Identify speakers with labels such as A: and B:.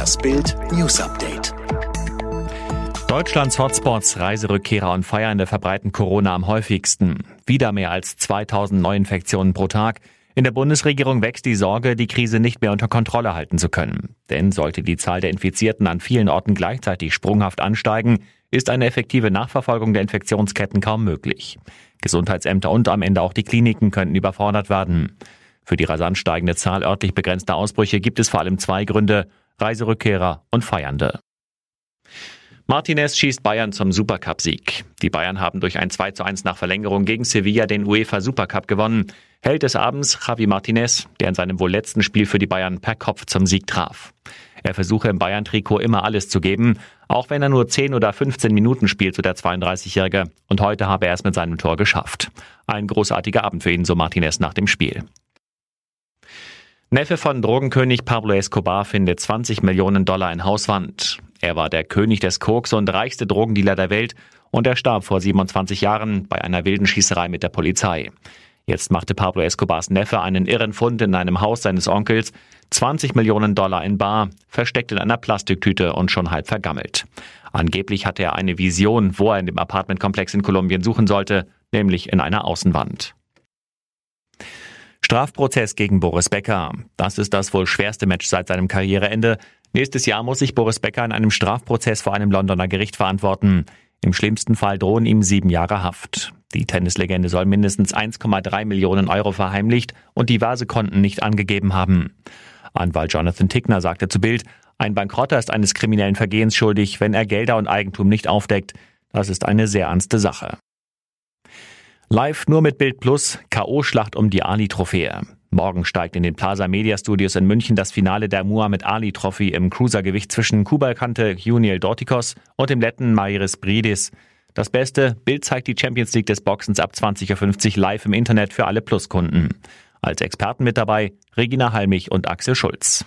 A: Das Bild News Update.
B: Deutschlands Hotspots, Reiserückkehrer und Feiernde verbreiten Corona am häufigsten. Wieder mehr als 2000 Neuinfektionen pro Tag. In der Bundesregierung wächst die Sorge, die Krise nicht mehr unter Kontrolle halten zu können. Denn sollte die Zahl der Infizierten an vielen Orten gleichzeitig sprunghaft ansteigen, ist eine effektive Nachverfolgung der Infektionsketten kaum möglich. Gesundheitsämter und am Ende auch die Kliniken könnten überfordert werden. Für die rasant steigende Zahl örtlich begrenzter Ausbrüche gibt es vor allem zwei Gründe, Reiserückkehrer und Feiernde. Martinez schießt Bayern zum Supercup-Sieg. Die Bayern haben durch ein 2 zu 1 nach Verlängerung gegen Sevilla den UEFA Supercup gewonnen. Held des Abends Javi Martinez, der in seinem wohl letzten Spiel für die Bayern per Kopf zum Sieg traf. Er versuche im Bayern-Trikot immer alles zu geben, auch wenn er nur 10 oder 15 Minuten spielt, so der 32-Jährige. Und heute habe er es mit seinem Tor geschafft. Ein großartiger Abend für ihn, so Martinez nach dem Spiel. Neffe von Drogenkönig Pablo Escobar findet 20 Millionen Dollar in Hauswand. Er war der König des Koks und reichste Drogendealer der Welt und er starb vor 27 Jahren bei einer wilden Schießerei mit der Polizei. Jetzt machte Pablo Escobars Neffe einen irren Fund in einem Haus seines Onkels. 20 Millionen Dollar in Bar, versteckt in einer Plastiktüte und schon halb vergammelt. Angeblich hatte er eine Vision, wo er in dem Apartmentkomplex in Kolumbien suchen sollte, nämlich in einer Außenwand. Strafprozess gegen Boris Becker. Das ist das wohl schwerste Match seit seinem Karriereende. Nächstes Jahr muss sich Boris Becker in einem Strafprozess vor einem Londoner Gericht verantworten. Im schlimmsten Fall drohen ihm sieben Jahre Haft. Die Tennislegende soll mindestens 1,3 Millionen Euro verheimlicht und diverse Konten nicht angegeben haben. Anwalt Jonathan Tickner sagte zu Bild, ein Bankrotter ist eines kriminellen Vergehens schuldig, wenn er Gelder und Eigentum nicht aufdeckt. Das ist eine sehr ernste Sache. Live nur mit Bild Plus, K.O.-Schlacht um die Ali-Trophäe. Morgen steigt in den Plaza Media Studios in München das Finale der Muhammad Ali Trophy im Cruisergewicht zwischen Kubalkante Juniel Dortikos und dem Letten Mairis Bridis. Das Beste, Bild zeigt die Champions League des Boxens ab 20.50 Uhr live im Internet für alle Plus-Kunden. Als Experten mit dabei Regina Halmich und Axel Schulz.